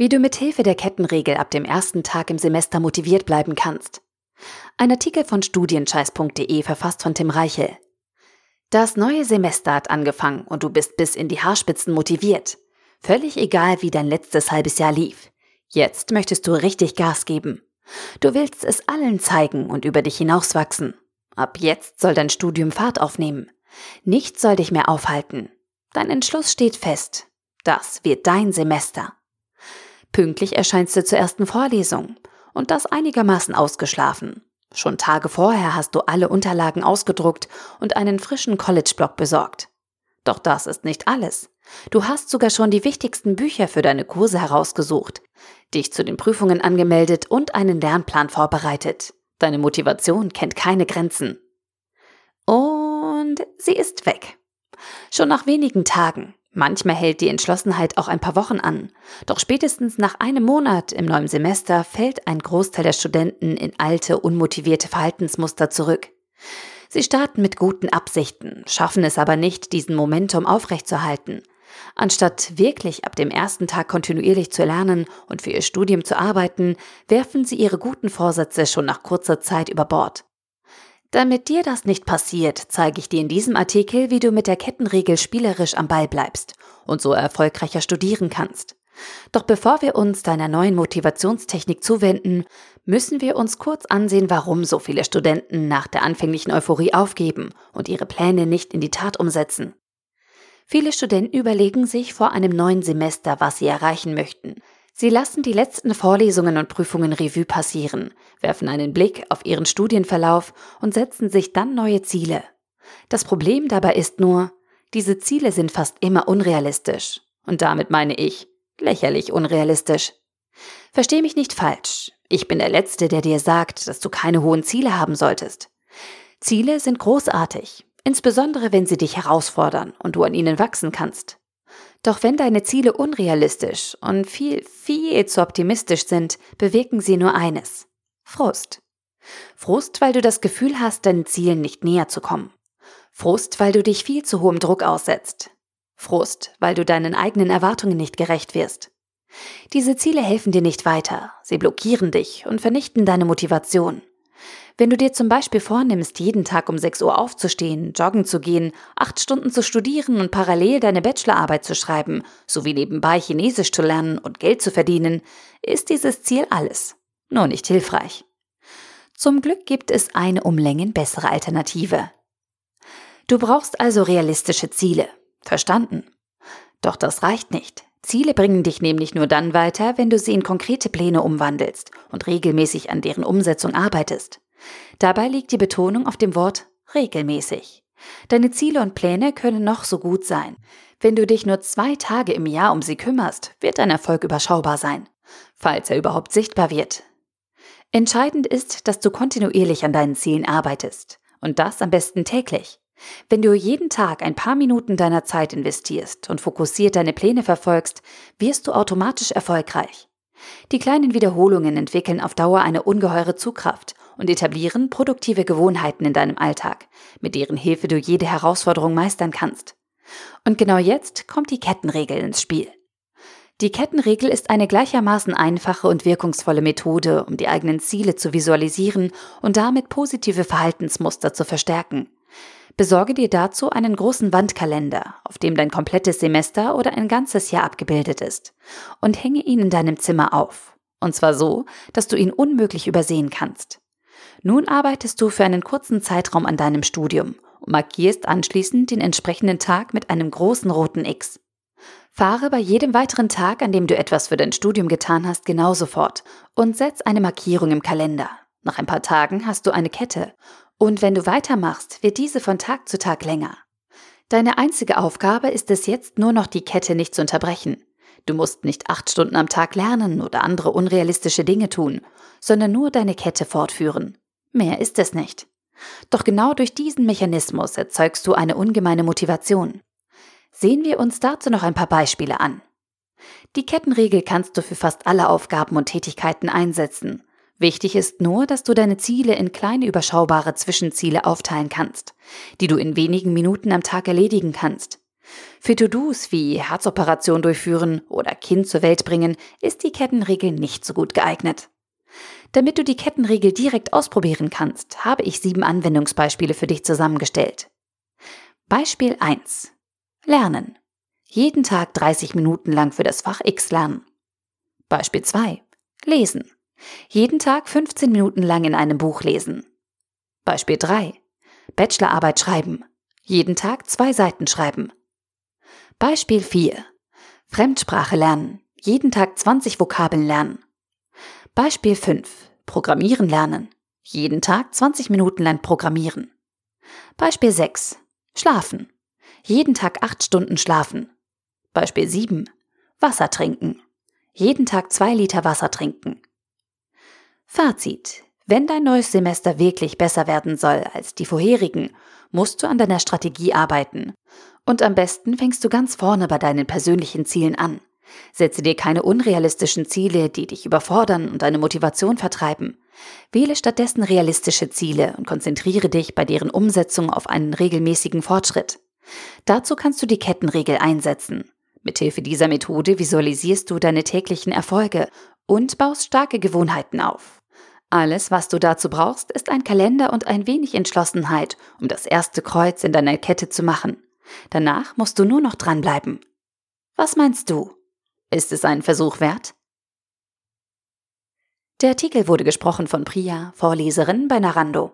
Wie du mit Hilfe der Kettenregel ab dem ersten Tag im Semester motiviert bleiben kannst. Ein Artikel von studienscheiß.de verfasst von Tim Reichel. Das neue Semester hat angefangen und du bist bis in die Haarspitzen motiviert. Völlig egal, wie dein letztes halbes Jahr lief. Jetzt möchtest du richtig Gas geben. Du willst es allen zeigen und über dich hinauswachsen. Ab jetzt soll dein Studium Fahrt aufnehmen. Nichts soll dich mehr aufhalten. Dein Entschluss steht fest. Das wird dein Semester. Pünktlich erscheinst du zur ersten Vorlesung und das einigermaßen ausgeschlafen. Schon Tage vorher hast du alle Unterlagen ausgedruckt und einen frischen College-Blog besorgt. Doch das ist nicht alles. Du hast sogar schon die wichtigsten Bücher für deine Kurse herausgesucht, dich zu den Prüfungen angemeldet und einen Lernplan vorbereitet. Deine Motivation kennt keine Grenzen. Und sie ist weg. Schon nach wenigen Tagen, Manchmal hält die Entschlossenheit auch ein paar Wochen an. Doch spätestens nach einem Monat im neuen Semester fällt ein Großteil der Studenten in alte, unmotivierte Verhaltensmuster zurück. Sie starten mit guten Absichten, schaffen es aber nicht, diesen Momentum aufrechtzuerhalten. Anstatt wirklich ab dem ersten Tag kontinuierlich zu lernen und für ihr Studium zu arbeiten, werfen sie ihre guten Vorsätze schon nach kurzer Zeit über Bord. Damit dir das nicht passiert, zeige ich dir in diesem Artikel, wie du mit der Kettenregel spielerisch am Ball bleibst und so erfolgreicher studieren kannst. Doch bevor wir uns deiner neuen Motivationstechnik zuwenden, müssen wir uns kurz ansehen, warum so viele Studenten nach der anfänglichen Euphorie aufgeben und ihre Pläne nicht in die Tat umsetzen. Viele Studenten überlegen sich vor einem neuen Semester, was sie erreichen möchten, Sie lassen die letzten Vorlesungen und Prüfungen Revue passieren, werfen einen Blick auf ihren Studienverlauf und setzen sich dann neue Ziele. Das Problem dabei ist nur, diese Ziele sind fast immer unrealistisch. Und damit meine ich lächerlich unrealistisch. Versteh mich nicht falsch. Ich bin der Letzte, der dir sagt, dass du keine hohen Ziele haben solltest. Ziele sind großartig, insbesondere wenn sie dich herausfordern und du an ihnen wachsen kannst. Doch wenn deine Ziele unrealistisch und viel, viel zu optimistisch sind, bewirken sie nur eines. Frust. Frust, weil du das Gefühl hast, deinen Zielen nicht näher zu kommen. Frust, weil du dich viel zu hohem Druck aussetzt. Frust, weil du deinen eigenen Erwartungen nicht gerecht wirst. Diese Ziele helfen dir nicht weiter, sie blockieren dich und vernichten deine Motivation. Wenn du dir zum Beispiel vornimmst, jeden Tag um 6 Uhr aufzustehen, joggen zu gehen, acht Stunden zu studieren und parallel deine Bachelorarbeit zu schreiben, sowie nebenbei Chinesisch zu lernen und Geld zu verdienen, ist dieses Ziel alles. Nur nicht hilfreich. Zum Glück gibt es eine um Längen bessere Alternative. Du brauchst also realistische Ziele. Verstanden. Doch das reicht nicht. Ziele bringen dich nämlich nur dann weiter, wenn du sie in konkrete Pläne umwandelst und regelmäßig an deren Umsetzung arbeitest. Dabei liegt die Betonung auf dem Wort regelmäßig. Deine Ziele und Pläne können noch so gut sein. Wenn du dich nur zwei Tage im Jahr um sie kümmerst, wird dein Erfolg überschaubar sein, falls er überhaupt sichtbar wird. Entscheidend ist, dass du kontinuierlich an deinen Zielen arbeitest und das am besten täglich. Wenn du jeden Tag ein paar Minuten deiner Zeit investierst und fokussiert deine Pläne verfolgst, wirst du automatisch erfolgreich. Die kleinen Wiederholungen entwickeln auf Dauer eine ungeheure Zugkraft und etablieren produktive Gewohnheiten in deinem Alltag, mit deren Hilfe du jede Herausforderung meistern kannst. Und genau jetzt kommt die Kettenregel ins Spiel. Die Kettenregel ist eine gleichermaßen einfache und wirkungsvolle Methode, um die eigenen Ziele zu visualisieren und damit positive Verhaltensmuster zu verstärken. Besorge dir dazu einen großen Wandkalender, auf dem dein komplettes Semester oder ein ganzes Jahr abgebildet ist, und hänge ihn in deinem Zimmer auf. Und zwar so, dass du ihn unmöglich übersehen kannst. Nun arbeitest du für einen kurzen Zeitraum an deinem Studium und markierst anschließend den entsprechenden Tag mit einem großen roten X. Fahre bei jedem weiteren Tag, an dem du etwas für dein Studium getan hast, genauso fort und setz eine Markierung im Kalender. Nach ein paar Tagen hast du eine Kette und wenn du weitermachst, wird diese von Tag zu Tag länger. Deine einzige Aufgabe ist es jetzt nur noch, die Kette nicht zu unterbrechen. Du musst nicht acht Stunden am Tag lernen oder andere unrealistische Dinge tun, sondern nur deine Kette fortführen. Mehr ist es nicht. Doch genau durch diesen Mechanismus erzeugst du eine ungemeine Motivation. Sehen wir uns dazu noch ein paar Beispiele an. Die Kettenregel kannst du für fast alle Aufgaben und Tätigkeiten einsetzen. Wichtig ist nur, dass du deine Ziele in kleine überschaubare Zwischenziele aufteilen kannst, die du in wenigen Minuten am Tag erledigen kannst. Für To-Dos wie Herzoperation durchführen oder Kind zur Welt bringen ist die Kettenregel nicht so gut geeignet. Damit du die Kettenregel direkt ausprobieren kannst, habe ich sieben Anwendungsbeispiele für dich zusammengestellt. Beispiel 1. Lernen. Jeden Tag 30 Minuten lang für das Fach X lernen. Beispiel 2. Lesen. Jeden Tag 15 Minuten lang in einem Buch lesen. Beispiel 3. Bachelorarbeit schreiben. Jeden Tag zwei Seiten schreiben. Beispiel 4. Fremdsprache lernen. Jeden Tag 20 Vokabeln lernen. Beispiel 5. Programmieren lernen. Jeden Tag 20 Minuten lang programmieren. Beispiel 6. Schlafen. Jeden Tag 8 Stunden schlafen. Beispiel 7. Wasser trinken. Jeden Tag 2 Liter Wasser trinken. Fazit. Wenn dein neues Semester wirklich besser werden soll als die vorherigen, musst du an deiner Strategie arbeiten. Und am besten fängst du ganz vorne bei deinen persönlichen Zielen an. Setze dir keine unrealistischen Ziele, die dich überfordern und deine Motivation vertreiben. Wähle stattdessen realistische Ziele und konzentriere dich bei deren Umsetzung auf einen regelmäßigen Fortschritt. Dazu kannst du die Kettenregel einsetzen. Mithilfe dieser Methode visualisierst du deine täglichen Erfolge und baust starke Gewohnheiten auf. Alles, was du dazu brauchst, ist ein Kalender und ein wenig Entschlossenheit, um das erste Kreuz in deiner Kette zu machen. Danach musst du nur noch dranbleiben. Was meinst du? Ist es einen Versuch wert? Der Artikel wurde gesprochen von Priya, Vorleserin bei Narando.